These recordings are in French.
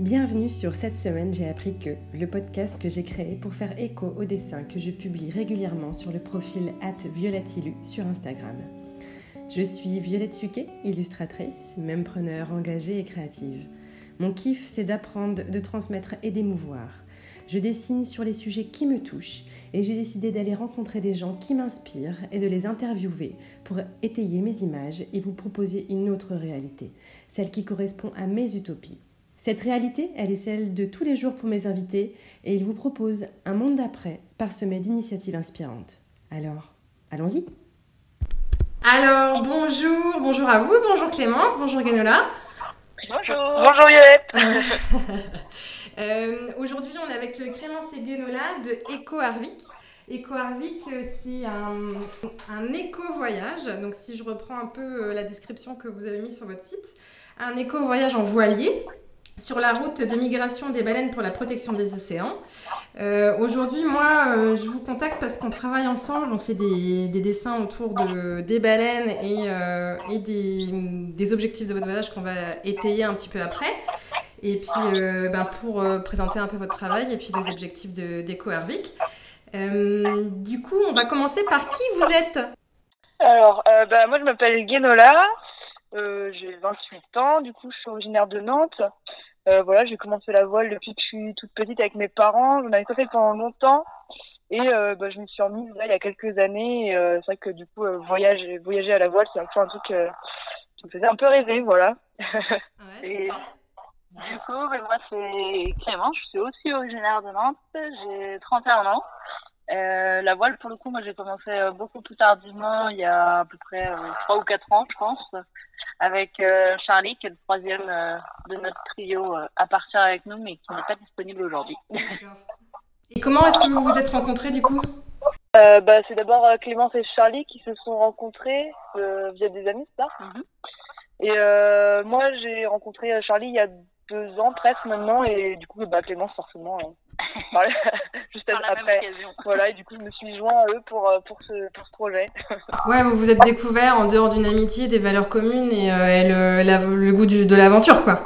Bienvenue sur cette semaine, j'ai appris que, le podcast que j'ai créé pour faire écho aux dessins que je publie régulièrement sur le profil @violetilu sur Instagram. Je suis Violette Suquet, illustratrice, même preneur engagée et créative. Mon kiff, c'est d'apprendre, de transmettre et d'émouvoir. Je dessine sur les sujets qui me touchent et j'ai décidé d'aller rencontrer des gens qui m'inspirent et de les interviewer pour étayer mes images et vous proposer une autre réalité, celle qui correspond à mes utopies. Cette réalité, elle est celle de tous les jours pour mes invités et ils vous proposent un monde d'après parsemé d'initiatives inspirantes. Alors, allons-y Alors, bonjour, bonjour à vous, bonjour Clémence, bonjour Guénola. Bonjour. Bonjour Yolette. Euh, aujourd'hui, on est avec Clémence et Guénola de Eco Arvik. Eco Arvik, c'est un, un éco-voyage. Donc, si je reprends un peu euh, la description que vous avez mise sur votre site, un éco-voyage en voilier sur la route de migration des baleines pour la protection des océans. Euh, aujourd'hui, moi, euh, je vous contacte parce qu'on travaille ensemble, on fait des, dessins autour de, des baleines et, euh, des, objectifs de votre voyage qu'on va étayer un petit peu après. Et puis, ben, pour présenter un peu votre travail et puis les objectifs d'Eco Harvic. du coup, on va commencer par qui vous êtes? Alors, ben, moi, je m'appelle Guénola. j'ai 28 ans, du coup je suis originaire de Nantes. Euh, voilà, j'ai commencé la voile depuis que je suis toute petite avec mes parents. J'en avais pas fait pendant longtemps. Et euh, bah, je me suis remise là il y a quelques années. Euh, c'est vrai que du coup, voyager, voyager à la voile, c'est un peu un truc qui me faisait un peu rêver, voilà. et, du coup, ben, moi c'est Clément, je suis aussi originaire de Nantes, j'ai 31 ans. Euh, la voile, pour le coup, moi j'ai commencé beaucoup plus tardivement, il y a à peu près euh, 3 ou 4 ans, je pense avec euh, Charlie, qui est le troisième euh, de notre trio euh, à partir avec nous, mais qui n'est pas disponible aujourd'hui. Et comment est-ce que vous vous êtes rencontrés du coup? Bah, C'est d'abord Clémence et Charlie qui se sont rencontrés via des amis, ça? Mhm. Et moi, j'ai rencontré Charlie il y a deux ans presque maintenant, et du coup, bah, Clémence, forcément, juste après. Voilà, et du coup, je me suis joint à eux pour, euh, pour, ce, pour ce projet. ouais, vous vous êtes découvert en dehors d'une amitié, des valeurs communes et, euh, le, goût de l'aventure, quoi.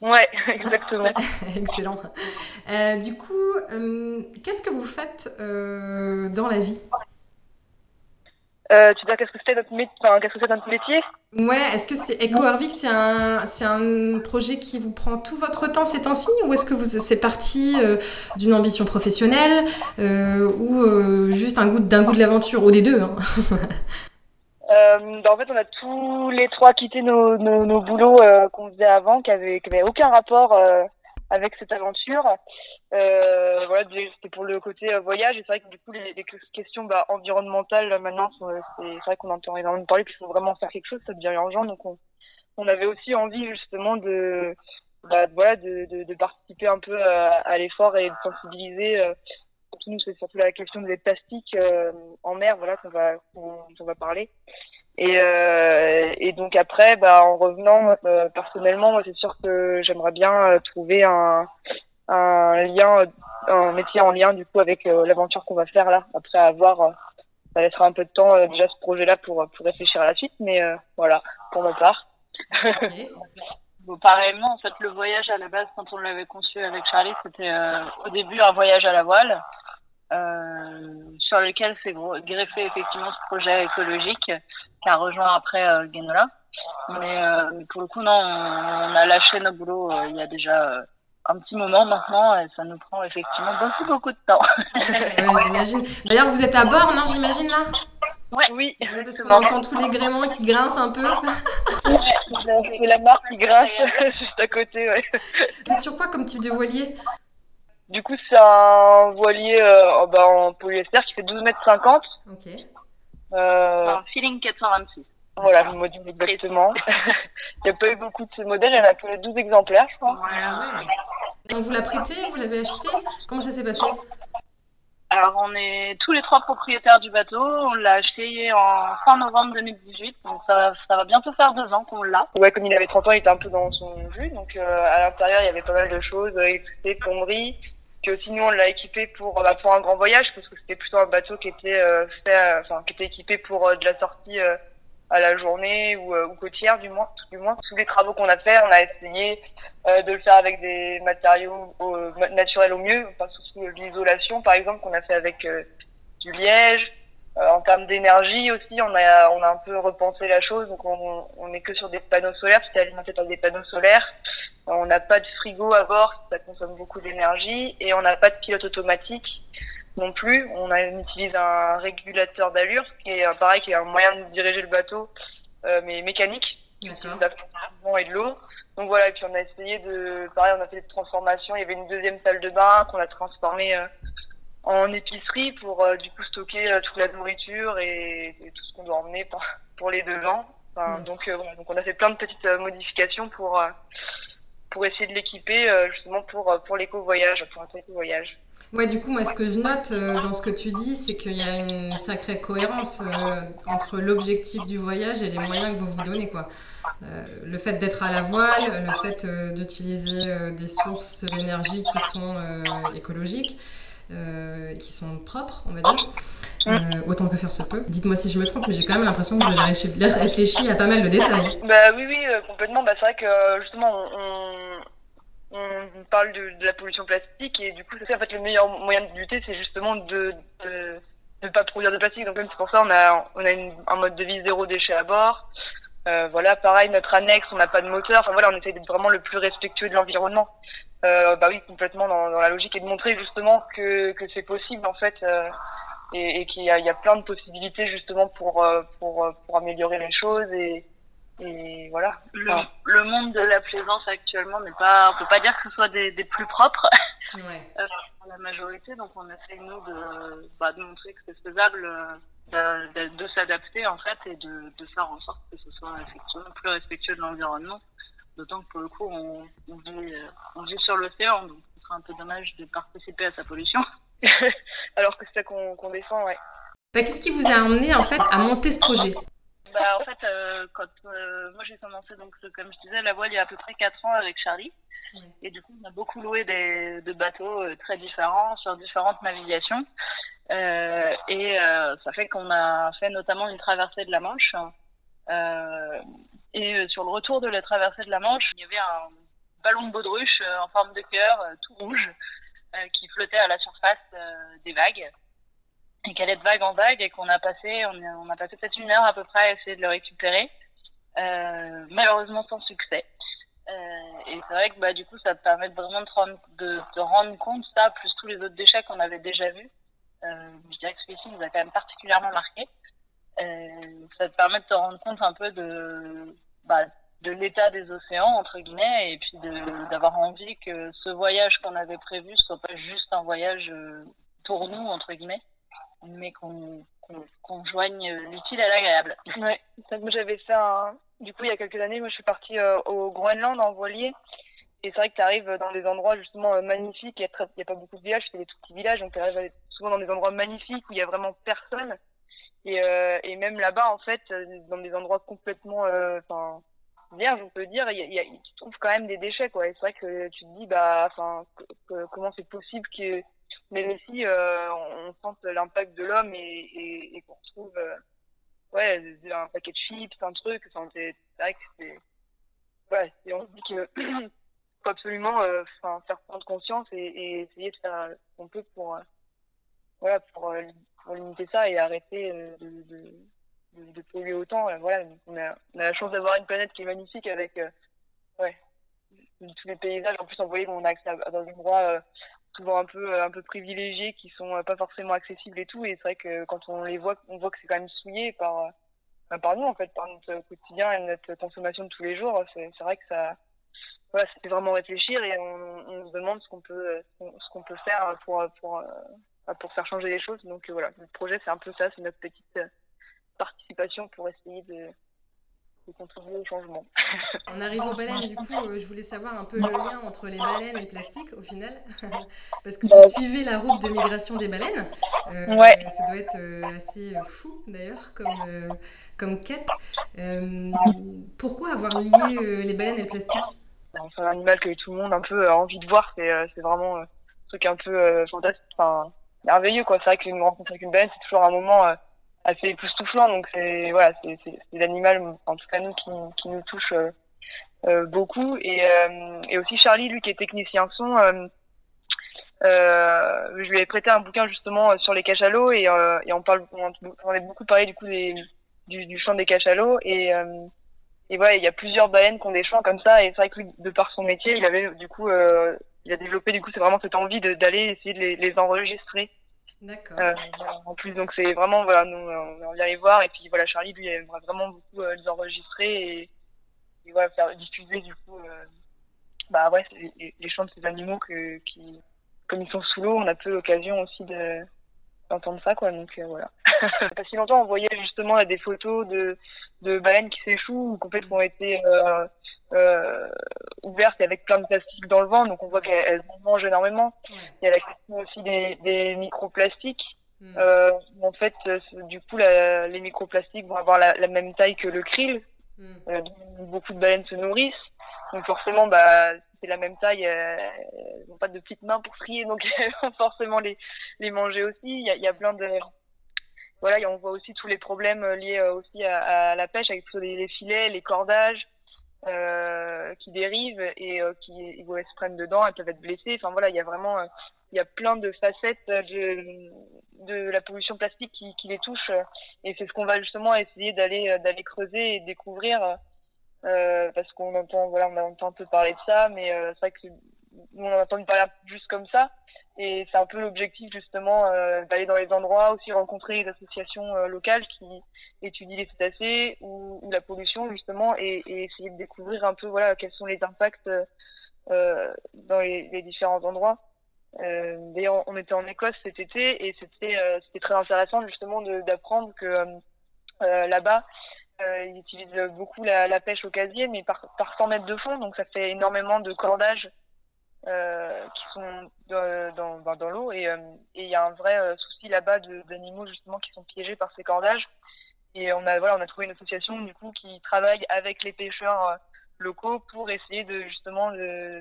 Ouais, exactement. Excellent. Euh, du coup, qu'est-ce que vous faites dans la vie? Euh, tu dis qu'est-ce que c'est notre, métier? Ouais, est-ce que c'est Eco Harvic, c'est un, c'est un projet qui vous prend tout votre temps ces temps-ci ou est-ce que vous, c'est parti euh, d'une ambition professionnelle euh, ou juste un goût, d'un goût de l'aventure ou des deux hein? Bah, En fait, on a tous les trois quitté nos, nos, boulots qu'on faisait avant, qui n'avaient qui aucun rapport avec cette aventure. Euh, voilà, c'était pour le côté euh, voyage. Et c'est vrai que du coup, les, les questions bah, environnementales, maintenant, c'est vrai qu'on entend énormément parler qu'il faut vraiment faire quelque chose, ça devient urgent. Donc, on, on avait aussi envie justement de, bah, voilà, de, de, de, participer un peu à, à l'effort et de sensibiliser. Euh, surtout nous, c'est surtout la question des plastiques euh, en mer, voilà, qu'on va, qu'on va parler. Et, euh, et donc après, bah, en revenant, euh, personnellement, moi, c'est sûr que j'aimerais bien trouver un, un lien, un métier en lien du coup avec euh, l'aventure qu'on va faire là. Après avoir, euh, ça laissera un peu de temps euh, déjà ce projet-là pour, pour réfléchir à la suite, mais voilà, pour ma part. bon, pareillement, en fait, le voyage à la base, quand on l'avait conçu avec Charlie, c'était au début un voyage à la voile. sur lequel s'est greffé effectivement ce projet écologique qui a rejoint après euh, Genola. Mais pour le coup, non, on, a lâché nos boulots il y a déjà un petit moment maintenant et ça nous prend effectivement beaucoup beaucoup de temps. ouais, j'imagine. D'ailleurs, vous êtes à bord, non, j'imagine là? Ouais. Oui. parce qu'on entend tous les gréements qui grincent un peu. ouais, c'est la marque qui grince juste à côté, ouais. C'est sur quoi comme type de voilier? Du coup, c'est un voilier euh, bah, en polyester qui fait 12 mètres 50. Ok. Euh... Un feeling 426. Voilà, le module exactement. il n'y a pas eu beaucoup de ce modèle, il y en a que 12 exemplaires, je crois. On vous l'a prêté, vous l'avez acheté Comment ça s'est passé? Alors, on est tous les trois propriétaires du bateau. On l'a acheté en fin novembre 2018, donc ça, ça va bientôt faire deux ans qu'on l'a. Ouais, comme il avait 30 ans, il était un peu dans son jus, donc euh, à l'intérieur, il y avait pas mal de choses, euh, électricité, plomberie. Puis aussi, nous, on l'a équipé pour, bah, pour un grand voyage, parce que c'était plutôt un bateau qui était euh, fait, enfin, qui était équipé pour de la sortie à la journée ou, ou côtière du moins. Du moins, tous les travaux qu'on a fait, on a essayé de le faire avec des matériaux naturels au mieux, enfin surtout l'isolation par exemple qu'on a fait avec du liège. en termes d'énergie aussi, on a on a un peu repensé la chose, donc on on n'est que sur des panneaux solaires, c'était alimenté par des panneaux solaires. On n'a pas de frigo à bord, ça consomme beaucoup d'énergie, et on n'a pas de pilote automatique non plus. On, a, utilise un régulateur d'allure, qui est pareil, qui est un moyen de diriger le bateau, euh, mais mécanique, qui utilise et de l'eau. Donc voilà, et puis on a essayé de, pareil, on a fait des transformations. Il y avait une deuxième salle de bain qu'on a transformée euh, en épicerie pour euh, du coup stocker toute la nourriture et, tout ce qu'on doit emmener pour, pour les deux ans. Enfin, donc, voilà, donc on a fait plein de petites modifications pour pour essayer de l'équiper justement pour pour l'éco-voyage, pour un éco-voyage. Ouais, du coup, moi, ce que je note euh, dans ce que tu dis, c'est qu'il y a une sacrée cohérence euh, entre l'objectif du voyage et les moyens que vous vous donnez, quoi. Euh, le fait d'être à la voile, le fait d'utiliser des sources d'énergie qui sont écologiques, qui sont propres, on va dire. autant que faire se peut. Dites-moi si je me trompe, mais j'ai quand même l'impression que vous avez réfléchi à pas mal de détails. Bah oui, oui, complètement. Bah, c'est vrai que justement, on, on parle de, de, la pollution plastique et du coup, c'est en fait le meilleur moyen de lutter, c'est justement de, ne pas produire de plastique. Donc c'est pour ça on a on a une, un mode de vie zéro déchet à bord. Euh, voilà, pareil, notre annexe, on n'a pas de moteur. Enfin voilà, on essaie d'être vraiment le plus respectueux de l'environnement. Euh, bah oui, complètement dans, dans, la logique et de montrer justement que, que c'est possible en fait euh, et, et qu'il y a, il y a plein de possibilités justement pour euh, pour pour améliorer les choses et et voilà. Le, le, monde de la plaisance actuellement n'est pas, on peut pas dire que ce soit des, des plus propres. Ouais. euh, pour la majorité, donc on essaie nous de, bah, de montrer que c'est faisable euh, de, de, de s'adapter en fait et de, faire en sorte que ce soit effectivement plus respectueux de l'environnement. D'autant que pour le coup, on, on, vit, euh, on vit sur l'océan, donc ce serait un peu dommage de participer à sa pollution. Alors que c'est ça qu'on qu défend, ouais. Bah, Qu'est-ce qui vous a amené en fait à monter ce projet? Bah, en fait, euh, quand euh, moi j'ai commencé, donc comme je disais, la voile il y a à peu près 4 ans avec Charlie. Et du coup, on a beaucoup loué des, de bateaux euh, très différents sur différentes navigations. Euh, et ça fait qu'on a fait notamment une traversée de la Manche. Et sur le retour de la traversée de la Manche, il y avait un ballon de baudruche en forme de cœur, tout rouge, qui flottait à la surface des vagues et qu'elle est de vague en vague et qu'on a passé, on a, passé peut-être une heure à peu près à essayer de le récupérer, euh, malheureusement sans succès. Euh, et c'est vrai que bah, du coup, ça te permet vraiment de te, rendre, de te rendre compte, ça, plus tous les autres déchets qu'on avait déjà vus. Euh, je dirais que celui-ci nous a quand même particulièrement marqué. Euh, ça te permet de te rendre compte un peu de, bah, de l'état des océans, entre guillemets, et puis d'avoir envie que ce voyage qu'on avait prévu soit pas juste un voyage euh, pour nous, entre guillemets, mais qu'on qu joigne l'utile à l'agréable. Ouais, moi j'avais fait un... Du coup, il y a quelques années, moi je suis partie euh, au Groenland en voilier. Et c'est vrai que tu arrives dans des endroits justement euh, magnifiques. Il n'y a, pas beaucoup de villages, c'est des tout petits villages. Donc tu arrives souvent dans des endroits magnifiques où il y a vraiment personne. Et, euh, et même là-bas, en fait, dans des endroits complètement enfin vierges, on peut dire, y y a, tu trouves quand même des déchets. quoi. Et c'est vrai que tu te dis, bah, enfin, comment c'est possible que même si euh, on, on sente l'impact de l'homme et, qu'on retrouve euh, ouais un paquet de chips un truc enfin c'est vrai que c'est ouais et on se dit que faut absolument euh, faire prendre conscience et, essayer de faire ce qu'on peut pour euh, voilà pour, euh, limiter ça et arrêter euh, de, polluer autant. Voilà on a, la chance d'avoir une planète qui est magnifique avec ouais tous les paysages. En plus on qu'on a accès à, à des endroits souvent un peu euh, un peu privilégiés qui sont euh, pas forcément accessibles et tout. Et c'est vrai que quand on les voit on voit que c'est quand même souillé par euh, par nous en fait par notre quotidien et notre consommation de tous les jours. C'est c'est vrai que ça voilà c'était vraiment réfléchir et on, on se demande ce qu'on peut ce qu'on peut faire pour pour pour faire changer les choses. Donc voilà. Le projet c'est un peu ça. C'est notre petite participation pour essayer de contribuer au changement. On arrive aux baleines, du coup, euh, je voulais savoir un peu le lien entre les baleines et le plastique au final, parce que vous suivez la route de migration des baleines. Euh, ouais. Ça doit être euh, assez fou d'ailleurs comme, euh, comme quête. Euh, pourquoi avoir lié les baleines et le plastique? C'est un animal que tout le monde un peu a envie de voir, c'est vraiment un truc un peu fantastique, enfin merveilleux quoi. C'est vrai qu'une rencontre avec une baleine, c'est toujours un moment assez époustouflant. Donc c'est voilà, c'est l'animal, en tout cas nous, qui, qui nous touche beaucoup. Et, et aussi Charlie, lui, qui est technicien son. Euh, je lui ai prêté un bouquin justement sur les cachalots et, euh, et on parle, on, a beaucoup parlé du coup des, du, du chant des cachalots et et voilà, il y a plusieurs baleines qui ont des chants comme ça. Et c'est vrai que lui, de par son métier, il avait du coup, euh, il a développé du coup, c'est vraiment cette envie d'aller essayer de les, les enregistrer. D'accord. Euh, en plus, donc c'est vraiment voilà, nous on vient les voir et puis voilà, Charlie lui il aimerait vraiment beaucoup euh, les enregistrer et, et, voilà faire diffuser du coup, euh, bah ouais, les, chants de ces animaux que qui, comme ils sont sous l'eau, on a peu l'occasion aussi de d'entendre ça quoi donc euh, voilà pas si longtemps on voyait justement des photos de de baleines qui s'échouent ou complètement été euh, euh, ouvertes avec plein de plastique dans le vent donc on voit qu'elles en mangent énormément il y a la question aussi des, des microplastiques Mm. euh, en fait euh, du coup la, les microplastiques vont avoir la, la même taille que le krill Mm. euh, dont beaucoup de baleines se nourrissent. Donc forcément, bah, c'est la même taille, euh, elles n'ont pas de petites mains pour trier, donc elles vont forcément les, les manger aussi. Il y a, il y a plein de... Voilà, et on voit aussi tous les problèmes liés aussi à, à la pêche, avec tous les, les filets, les cordages euh, qui dérivent et euh, qui ils vont se prennent dedans, elles peuvent être blessées. Enfin voilà, il y a vraiment... euh, il y a plein de facettes de, de la pollution plastique qui, qui les touche euh, et c'est ce qu'on va justement essayer d'aller euh, d'aller creuser et découvrir euh, parce qu'on entend voilà on entend un peu parler de ça mais euh, c'est vrai que nous on a entendu parler juste comme ça et c'est un peu l'objectif justement euh, d'aller dans les endroits aussi rencontrer les associations euh, locales qui étudient les cétacés ou, la pollution justement et, essayer de découvrir un peu voilà quels sont les impacts euh, dans les, différents endroits. D'ailleurs, on était en Écosse cet été et c'était très intéressant justement d'apprendre que là-bas, ils utilisent beaucoup la, pêche au casier, mais par, par 100 mètres de fond, donc ça fait énormément de cordages euh, qui sont dans, dans, dans- dans l'eau. Et euh, et il y a un vrai euh, souci là-bas d'animaux justement qui sont piégés par ces cordages. Et on a voilà, on a trouvé une association du coup qui travaille avec les pêcheurs euh, locaux pour essayer de justement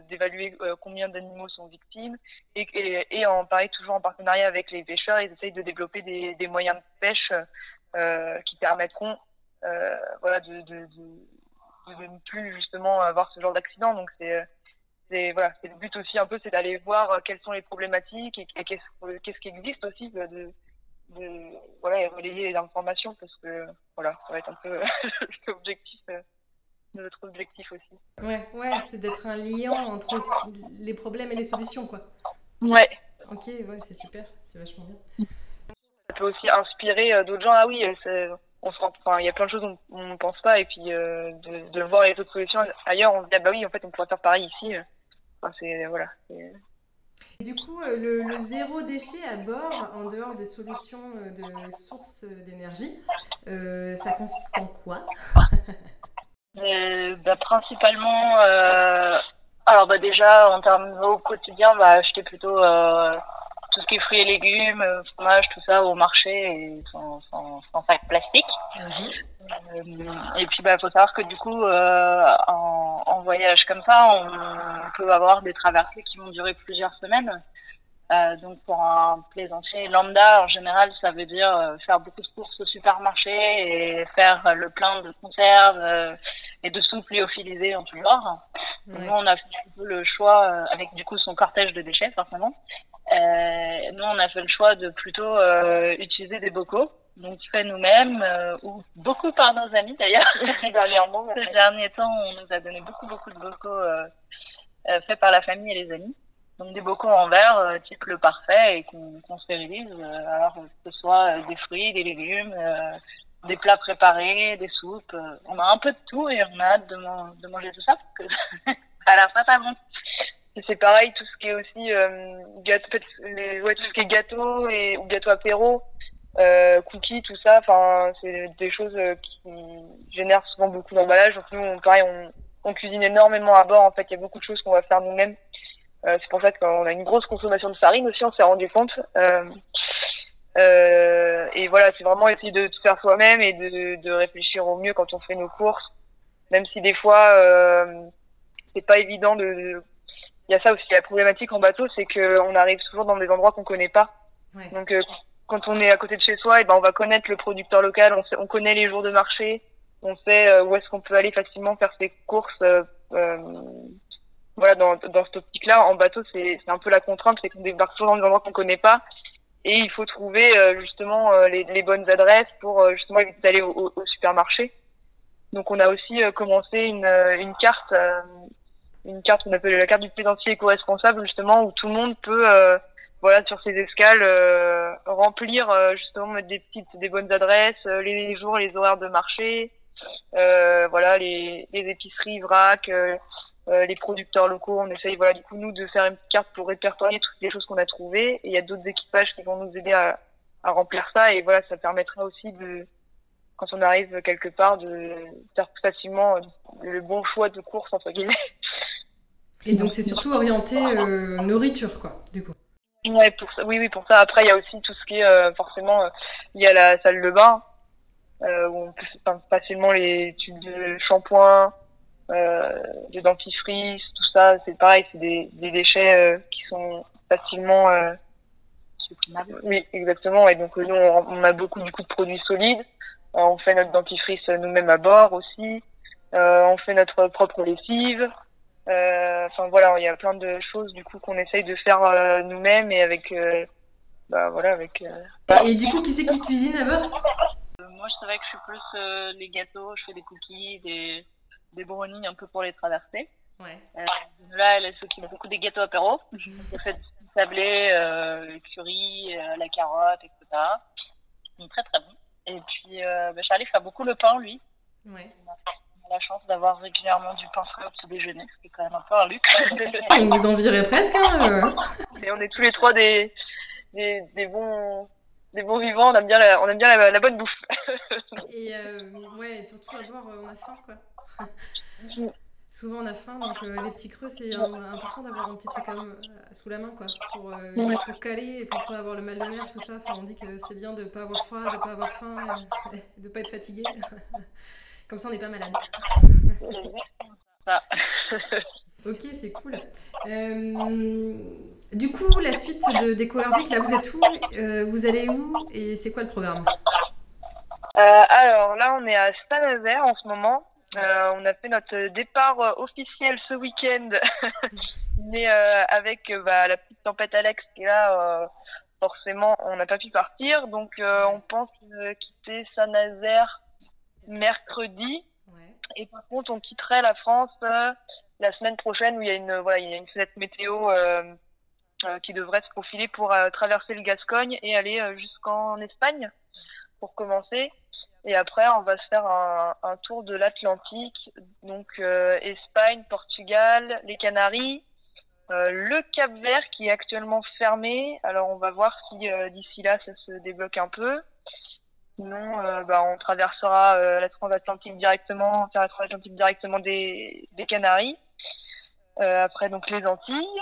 d'évaluer euh, combien d'animaux sont victimes. Et, et, et en pareil toujours en partenariat avec les pêcheurs ils essayent de développer des, des moyens de pêche euh, qui permettront euh, voilà de, de, de, de ne plus justement avoir ce genre d'accident. Donc c'est c'est voilà c'est le but aussi un peu c'est d'aller voir euh, quelles sont les problématiques et, et qu'est-ce qu'est-ce qui existe aussi de, de de voilà et relayer les informations parce que voilà ça va être un peu l'objectif euh, notre objectif aussi Ouais, ouais, c'est d'être un liant entre les problèmes et les solutions, quoi. ouais Ok, ouais, c'est super, c'est vachement bien. ça peut aussi inspirer euh, d'autres gens. Ah oui, euh, on se rend, enfin, il y a plein de choses dont on ne pense pas, et puis euh, de, de voir les autres solutions ailleurs, on se dit ah bah oui, en fait, on pourrait faire pareil ici. Enfin, c'est voilà. c'est- Et Du coup, euh, le, le zéro déchet à bord, en dehors des solutions euh, de sources d'énergie, euh, ça consiste en quoi Euh, bah, principalement, euh, alors bah, déjà en termes au quotidien, bah, acheter plutôt tout ce qui est fruits et légumes, euh, fromage, tout ça au marché et sans, sans, sans sac plastique. Mhm. Euh, et puis, bah, faut savoir que du coup, euh, en, en voyage comme ça, on, peut avoir des traversées qui vont durer plusieurs semaines. Euh, donc, pour un plaisancier lambda, en général, ça veut dire faire beaucoup de courses au supermarché et faire le plein de conserves et de soupes lyophilisées en tout genre. Ouais. Nous, on a fait un peu le choix, euh, avec du coup son cortège de déchets, forcément. Euh, nous, on a fait le choix de plutôt euh, utiliser des bocaux, donc fait nous-mêmes, euh, ou beaucoup par nos amis d'ailleurs. Dernièrement, Ces derniers temps, on nous a donné beaucoup, beaucoup de bocaux euh, euh, faits par la famille et les amis. Donc des bocaux en verre, euh, type le parfait, et qu'on qu'on stérilise. euh, alors que ce soit des fruits, des légumes, euh, des plats préparés, des soupes. euh, on a un peu de tout et on a hâte de, man- de manger tout ça parce que à la fin, ça bon. C'est pareil, tout ce qui est aussi euh, gâteau, les, ouais, tout ce qui est gâteau et ou gâteau apéro, euh, cookies, tout ça. Enfin, c'est des choses euh, qui génèrent souvent beaucoup d'emballage. Donc nous, pareil, on, cuisine énormément à bord. En fait, il y a beaucoup de choses qu'on va faire nous-mêmes. Euh, c'est pour ça qu'on a une grosse consommation de farine aussi. On s'est rendu compte. Euh, euh, et voilà, c'est vraiment essayer de tout faire soi-même et de, de réfléchir au mieux quand on fait nos courses. Même si des fois, euh, c'est pas évident de, de il y a ça aussi la problématique en bateau c'est que on arrive toujours dans des endroits qu'on connaît pas Ouais. donc euh, quand on est à côté de chez soi, et ben on va connaître le producteur local, on, sait, on connaît les jours de marché, on sait euh, où est-ce qu'on peut aller facilement faire ses courses. Euh, euh, voilà, dans, dans cette optique-là, en bateau, c'est un peu la contrainte, c'est qu'on débarque souvent dans des endroits qu'on connaît pas, et il faut trouver justement les, les, bonnes adresses pour justement éviter d'aller au, au, supermarché. Donc on a aussi commencé une, une carte, une carte qu'on appelle la carte du plaisancier éco-responsable justement, où tout le monde peut voilà sur ces escales euh, remplir euh, justement mettre des petites des bonnes adresses euh, les jours les horaires de marché voilà les, les épiceries vrac les producteurs locaux. On essaye voilà du coup nous de faire une carte pour répertorier toutes les choses qu'on a trouvées. Et il y a d'autres équipages qui vont nous aider à, à remplir ça. Et voilà ça permettra aussi de quand on arrive quelque part de faire plus facilement le bon choix de course entre guillemets et donc c'est surtout orienté nourriture quoi du coup Ouais, pour ça, oui, oui, pour ça. Après, il y a aussi tout ce qui est euh, forcément euh, lié à la salle de bain, euh, où on peut enfin, facilement les tubes de shampoing, euh, de dentifrice, tout ça. C'est pareil, c'est des, déchets euh, qui sont facilement euh, Oui, exactement. Et donc nous, on, on, a beaucoup du coup de produits solides. on fait notre dentifrice nous-mêmes à bord aussi. on fait notre propre lessive. Euh, enfin voilà, il y a plein de choses du coup qu'on essaye de faire euh, nous-mêmes et avec, euh, bah voilà, avec. Et du coup, qui c'est qui cuisine à bord Moi, je savais que je suis plus les gâteaux, je fais des cookies, des, des brownies un peu pour les traverser. Ouais. là, elle s'occupe beaucoup des gâteaux apéro. Elle fait du sablé, euh, curry, la carotte, etc. Donc, très très bon. Et puis, bah, Charlie fait beaucoup le pain, lui. Ouais la chance d'avoir régulièrement du pain frais au petit déjeuner, ce qui est quand même un peu un luxe. on vous envierait presque. Hein, Et on est tous les trois des, des, des, bons des bons vivants, on aime bien la, on aime bien la, bonne bouffe. Et euh, ouais, surtout à bord, euh, on a faim quoi. Souvent on a faim, donc euh, les petits creux, c'est important d'avoir un petit truc sous la main quoi, pour, pour caler et pour pas avoir le mal de mer, tout ça. Enfin, on dit que c'est bien de pas avoir froid, de pas avoir faim, de pas être fatigué. Comme ça, on n'est pas malade. ok, c'est cool. Euh, du coup, la suite de Déco là, vous êtes où? Euh, Vous allez où? Et c'est quoi le programme? Euh, Alors là, on est à Saint-Nazaire en ce moment. on a fait notre départ officiel ce week-end, mais avec bah, la petite tempête Alex qui est là, forcément, on n'a pas pu partir. Donc, on pense quitter Saint-Nazaire mercredi. Et par contre, on quitterait la France euh, la semaine prochaine où il y a une, voilà, il y a une fenêtre météo euh, euh, qui devrait se profiler pour traverser le Gascogne et aller jusqu'en Espagne pour commencer. Et après, on va se faire un, un tour de l'Atlantique, donc Espagne, Portugal, les Canaries, le Cap Vert qui est actuellement fermé. Alors, on va voir si d'ici là ça se débloque un peu. Sinon, euh, bah, on traversera euh, la transatlantique directement, on la transatlantique directement des, des Canaries. Euh, après, donc les Antilles.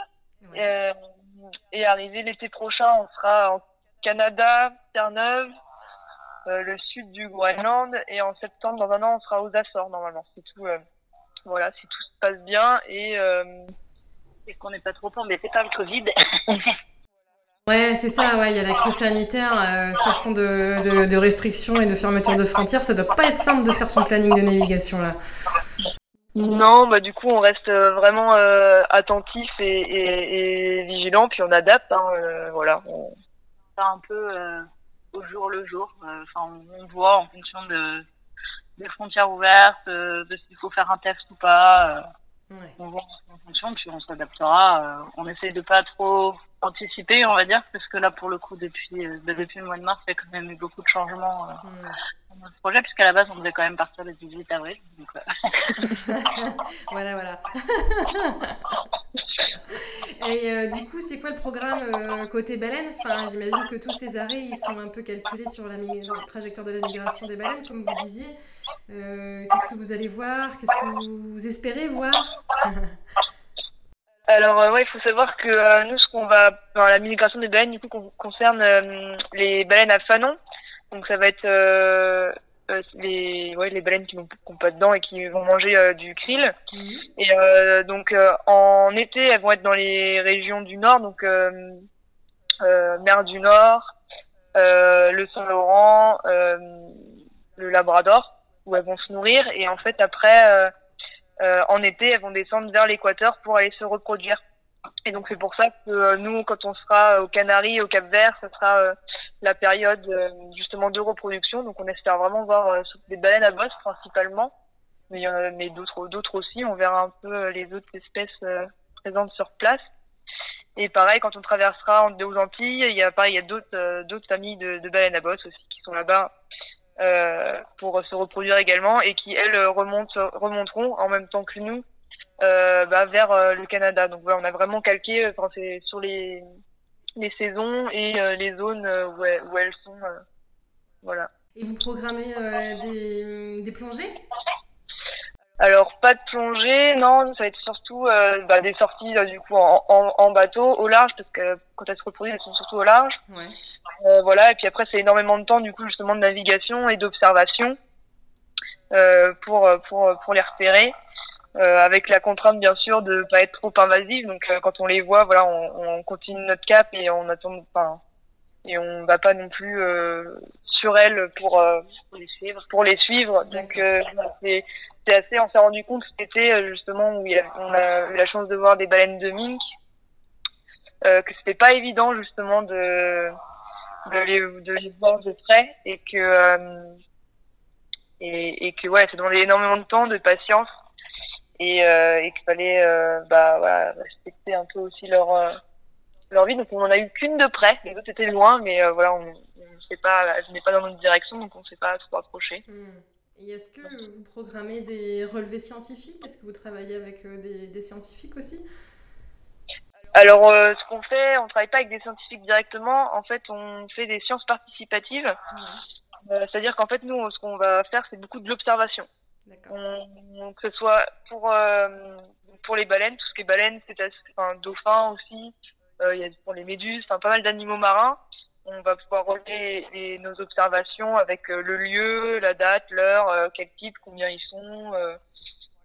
et arrivé l'été prochain, on sera en Canada, Terre-Neuve, le sud du Groenland. Et en septembre, dans un an, on sera aux Açores normalement. C'est tout. voilà, si tout se passe bien et, et qu'on n'est pas trop embêté par le Covid. Ouais, c'est ça, ouais, il y a la crise sanitaire, euh, sur fond de, de, de, restrictions et de fermeture de frontières, ça doit pas être simple de faire son planning de navigation là. Non, bah du coup on reste euh, vraiment euh, attentif et, et, et, vigilant, puis on adapte, hein, euh, voilà. On... un peu euh, au jour le jour, enfin on, voit en fonction de des frontières ouvertes, de s'il faut faire un test ou pas. Ouais. On voit en fonction, puis on s'adaptera. on essaye de pas trop anticiper, on va dire, parce que là, pour le coup, depuis, euh, bah, depuis le mois de mars, il y a quand même eu beaucoup de changements euh, mm. dans notre projet, puisqu'à la base, on devait quand même partir le 18 avril. Donc, euh... voilà, voilà. Et euh, du coup, c'est quoi le programme euh, côté baleine? Enfin, j'imagine que tous ces arrêts, ils sont un peu calculés sur la, la trajectoire de la migration des baleines, comme vous disiez. Qu'est-ce que vous allez voir? Qu'est-ce que vous espérez voir? alors euh, ouais, il faut savoir que euh, nous, ce qu'on va, enfin, la migration des baleines, du coup, concerne euh, les baleines à fanon. Donc ça va être les, ouais, les baleines qui n'ont pas dedans et qui vont manger du krill. Mhm. Et donc en été, elles vont être dans les régions du nord, donc mer du Nord, le Saint-Laurent, le Labrador, où elles vont se nourrir. Et en fait, après, en été, elles vont descendre vers l'équateur pour aller se reproduire. Et donc c'est pour ça que nous, quand on sera aux Canaries, au Cap Vert, ce sera la période justement de reproduction. Donc on espère vraiment voir des baleines à bosse principalement, mais, mais d'autres d'autres aussi. On verra un peu les autres espèces présentes sur place. Et pareil, quand on traversera aux Antilles, il y a pareil, il y a d'autres euh, d'autres familles de, de, baleines à bosse aussi qui sont là-bas euh, pour se reproduire également et qui elles remontent remonteront en même temps que nous euh, bah, vers euh, le Canada. Donc voilà, on a vraiment calqué, enfin, c'est sur les les saisons et euh, les zones où elles, où elles sont, voilà. Et vous programmez des, des plongées? Alors pas de plongée, non, ça va être surtout euh, bah, des sorties euh, du coup en, en, en, bateau au large parce que quand elles se reproduisent elles sont surtout au large. Ouais. Euh, voilà et puis après c'est énormément de temps du coup justement de navigation et d'observation euh, pour pour pour les repérer. Euh, avec la contrainte bien sûr de pas être trop invasive. Donc quand on les voit voilà on, on, continue notre cap et on attend enfin et on va pas non plus sur elles pour les suivre pour les suivre. Donc c'est assez, on s'est rendu compte cet été euh, justement où on a eu la chance de voir des baleines de mink, euh, que c'était pas évident justement de de les, voir de près et que euh, et, et, que ouais, ça demandait énormément de temps, de patience et, euh, qu'il fallait euh, bah respecter un peu aussi leur euh, leur vie. Donc on en a eu qu'une de près, les autres étaient loin, mais voilà, on, pas, je n'ai pas dans notre direction, donc on ne s'est pas trop approché. Hmm. Et est-ce que vous programmez des relevés scientifiques? Est-ce que vous travaillez avec des scientifiques aussi? Alors, euh, ce qu'on fait, on travaille pas avec des scientifiques directement. En fait, on fait des sciences participatives. Euh, C'est-à-dire qu'en fait, nous, ce qu'on va faire, c'est beaucoup de l'observation. Que ce soit pour euh, pour les baleines, tout ce qui est baleines, c'est enfin, dauphins aussi. Euh, il y a pour les méduses, enfin pas mal d'animaux marins on va pouvoir relever nos observations avec euh, le lieu, la date, l'heure, euh, quel type, combien ils sont, euh,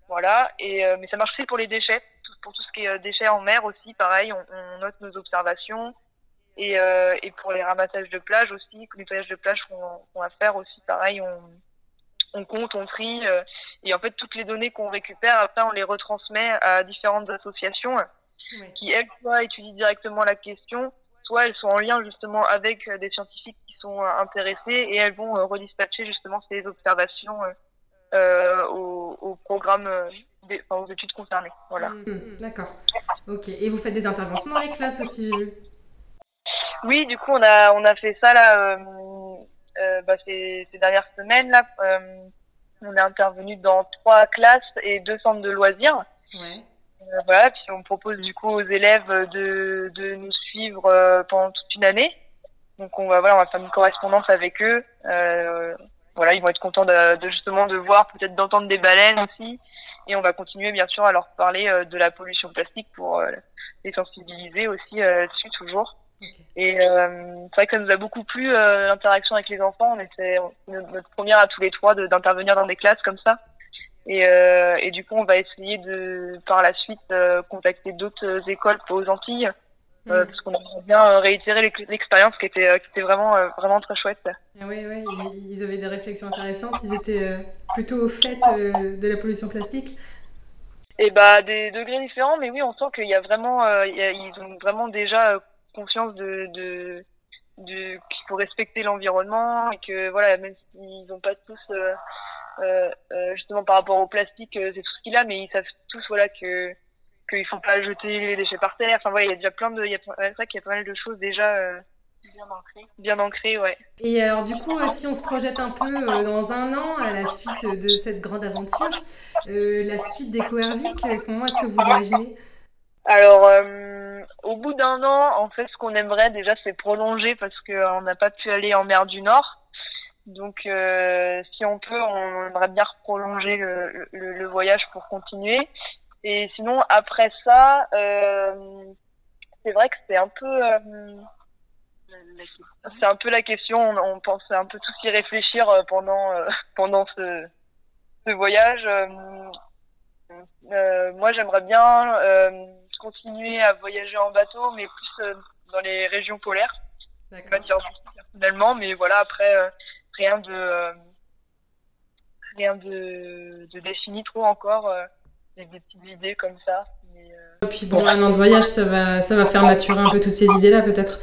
voilà. Et mais ça marche aussi pour les déchets, pour tout ce qui est déchets en mer aussi, pareil, on, note nos observations. Et, et pour les ramassages de plage aussi, le nettoyage de plage qu'on va faire aussi, pareil, on, on compte, on trie, et en fait toutes les données qu'on récupère, après on les retransmet à différentes associations qui elles soit étudient directement la question, soit elles sont en lien justement avec euh, des scientifiques qui sont euh, intéressés et elles vont euh, redispatcher justement ces observations euh, au, au, programme, des, enfin, aux études concernées. Voilà. Mmh, D'accord. Ok. Et vous faites des interventions dans les classes aussi, j'ai vu Oui, du coup, on a, on a fait ça là, euh, bah, ces, ces, dernières semaines. Là, on est intervenu dans trois classes et deux centres de loisirs. Ouais. Euh, voilà, puis on propose du coup aux élèves de, de nous suivre euh, pendant toute une année. Donc on va voilà, on va faire une correspondance avec eux. Euh, voilà, ils vont être contents de, de justement de voir, peut-être d'entendre des baleines aussi. Et on va continuer bien sûr à leur parler euh, de la pollution plastique pour euh, les sensibiliser aussi dessus toujours. Okay. Et c'est vrai que ça nous a beaucoup plu l'interaction avec les enfants. On était notre première à tous les trois d'intervenir dans des classes comme ça. Et, euh, et, du coup, on va essayer de, par la suite, euh, contacter d'autres écoles aux Antilles, euh, mmh. parce qu'on aimerait bien réitérer l'expérience qui était, qui était vraiment, vraiment très chouette. Ah oui, ils avaient des réflexions intéressantes. Ils étaient plutôt au fait de la pollution plastique. Et bah des degrés différents, mais oui, on sent qu'il y a vraiment, il y a, ils ont vraiment déjà conscience de, de, de qu'il faut respecter l'environnement et que voilà, même s'ils n'ont pas tous euh, euh, justement par rapport au plastique, euh, c'est tout ce qu'il a, mais ils savent tous voilà que qu'il faut pas jeter les déchets par terre. Enfin voilà, il y a déjà plein de, il y a, c'est vrai qu'il y a pas mal de choses déjà. Bien ancrées. Bien ancrées, ouais. Et alors du coup, si on se projette un peu dans un an à la suite de cette grande aventure, euh, la suite des Coervic, comment est-ce que vous l'imaginez? Alors, euh, au bout d'un an, en fait, ce qu'on aimerait déjà, c'est prolonger parce qu'on n'a pas pu aller en mer du Nord. Donc, euh, si on peut, on aimerait bien prolonger le, le, le, voyage pour continuer. Et sinon, après ça, euh, c'est vrai que c'est un peu, euh, c'est un peu la question. On, on pense un peu tous y réfléchir euh, pendant euh, pendant ce, ce voyage. Euh, moi, j'aimerais bien continuer à voyager en bateau, mais plus dans les régions polaires. D'accord finalement, mais voilà, après, rien de rien de, de défini trop encore, des, des petites idées comme ça. Et puis bon, un an de voyage, ça va, ça va faire maturer un peu toutes ces idées-là, peut-être.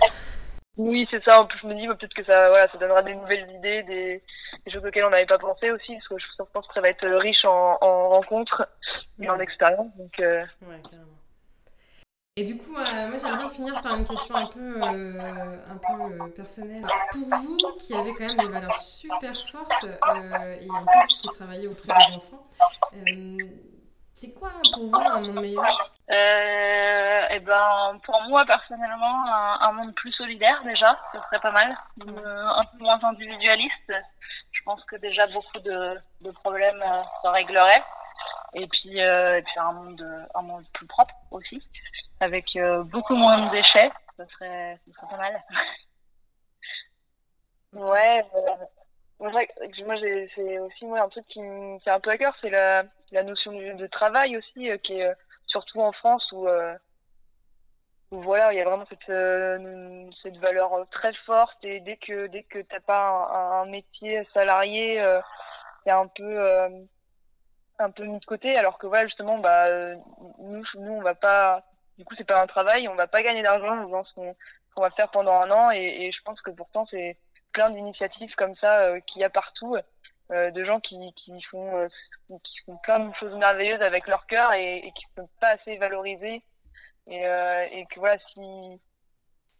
Oui, c'est ça. En plus, je me dis peut-être que ça, voilà, ça donnera des nouvelles idées, des, des choses auxquelles on n'avait pas pensé aussi, parce que je pense que ça va être riche en, en rencontres et en expériences. Donc, euh... ouais, carrément. Et du coup, euh, moi j'aimerais bien finir par une question un peu, euh, un peu euh, personnelle. Pour vous, qui avez quand même des valeurs super fortes et en plus qui travaillez auprès des enfants, c'est quoi pour vous un monde meilleur? Euh, et eh ben, pour moi personnellement, un, un, monde plus solidaire déjà, ce serait pas mal. Euh, un peu moins individualiste. Je pense que déjà beaucoup de, de problèmes euh, se régleraient. Et puis, euh, et puis un monde, un monde plus propre aussi, avec euh, beaucoup moins de déchets. Ce serait, ce serait pas mal. ouais. moi, c'est aussi moi un truc qui me tient un peu à cœur, c'est la, la notion de, travail aussi, qui est surtout en France où, euh, où voilà, il y a vraiment cette, euh, cette valeur très forte et dès que dès que t'as pas un, métier salarié, euh, c'est un peu euh, un peu mis de côté. Alors que voilà, justement, bah nous nous on va pas, du coup c'est pas un travail, on va pas gagner d'argent en faisant ce qu'on va faire pendant un an et, je pense que pourtant c'est plein d'initiatives comme ça euh, qu'il y a partout euh, de gens qui, qui font euh, qui font plein de choses merveilleuses avec leur cœur et, qui ne sont pas assez valorisés et, euh, et que voilà si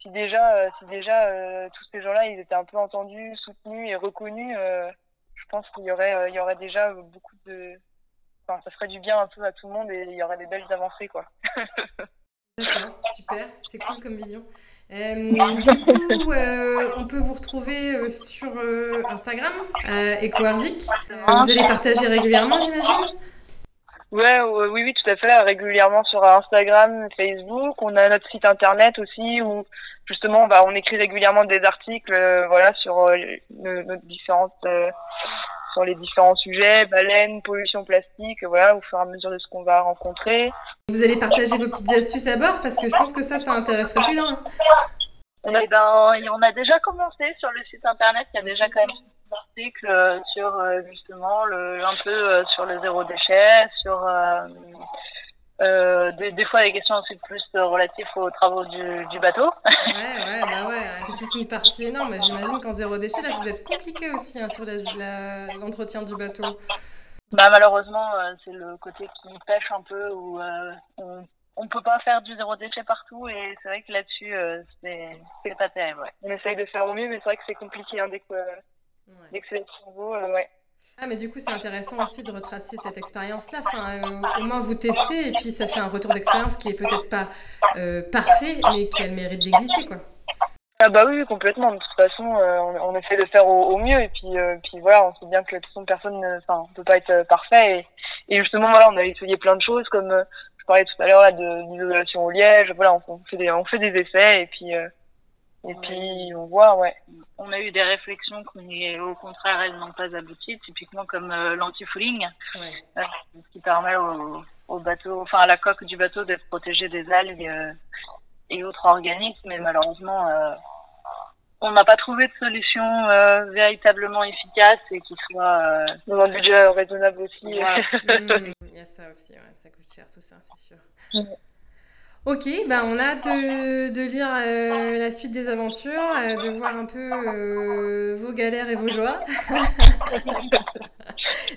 si déjà euh, si déjà euh, tous ces gens-là ils étaient un peu entendus soutenus et reconnus je pense qu'il y aurait y aurait déjà beaucoup de enfin ça ferait du bien un peu à tout le monde et il y aurait des belles avancées quoi. Super, c'est cool comme vision. Euh, du coup, euh, on peut vous retrouver euh, sur Instagram, EcoArvic. vous allez partager régulièrement, j'imagine? Ouais, oui, oui, tout à fait, régulièrement sur Instagram, Facebook. On a notre site internet aussi où justement, bah, on écrit régulièrement des articles, voilà, sur nos, différentes sur les différents sujets, baleines, pollution plastique, voilà, au fur et à mesure de ce qu'on va rencontrer. Vous allez partager vos petites astuces à bord parce que je pense que ça, ça intéresserait plus d'un. On a, ben, on a déjà commencé sur le site internet, il y a déjà quand même des articles sur justement le, un peu sur le zéro déchet, sur euh, euh, des, des, fois, les questions aussi plus relatives aux travaux du, du bateau. Ouais, ouais, bah ouais, c'est toute une partie énorme. J'imagine qu'en zéro déchet, là, ça doit être compliqué aussi hein, sur l'entretien du bateau. Bah, malheureusement, euh, c'est le côté qui pêche un peu où euh, on, on peut pas faire du zéro déchet partout et c'est vrai que là-dessus, euh, c'est pas terrible. Ouais. On essaye de faire au mieux, mais c'est vrai que c'est compliqué hein, dès que, ouais. dès que c'est nouveau. ouais. Ah, mais du coup, c'est intéressant aussi de retracer cette expérience-là. Enfin, euh, au moins, vous testez et puis ça fait un retour d'expérience qui est peut-être pas euh, parfait, mais qui a le mérite d'exister, quoi. Ah bah oui, complètement. De toute façon, euh, on, on, essaie de faire au, au mieux et puis, puis voilà, on sait bien que de toute façon, personne, enfin, on peut pas être parfait. Et, et, justement, voilà, on a essayé plein de choses, comme je parlais tout à l'heure l'isolation au liège. Voilà, on, on, fait des, on fait des essais et puis. Et puis on voit, ouais. On a eu des réflexions qui, au contraire, elles n'ont pas abouti, typiquement comme euh, l'anti-fouling, ouais. euh, ce qui permet au, au, bateau, enfin à la coque du bateau d'être protégé des algues euh, et autres organismes, mais malheureusement, euh, on n'a pas trouvé de solution euh, véritablement efficace et qui soit dans un budget raisonnable aussi. Ouais. mmh, il y a ça aussi, ouais, ça coûte cher tout ça, c'est sûr. Ok, bah on a hâte de, de lire euh, la suite des aventures, euh, de voir un peu euh, vos galères et vos joies.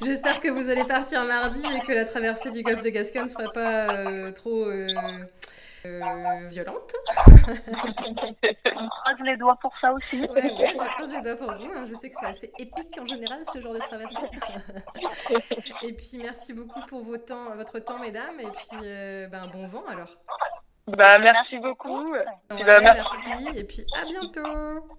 J'espère que vous allez partir mardi et que la traversée du golfe de Gascogne ne sera pas trop violente. on croise les doigts pour ça aussi. Ouais, ouais, je croise les doigts pour vous. Hein. Je sais que c'est assez épique en général ce genre de traversée. et puis merci beaucoup pour vos temps, votre temps, mesdames. Et puis ben, bon vent alors. Bah, merci beaucoup. Ouais, bah, merci. merci. Et puis à bientôt.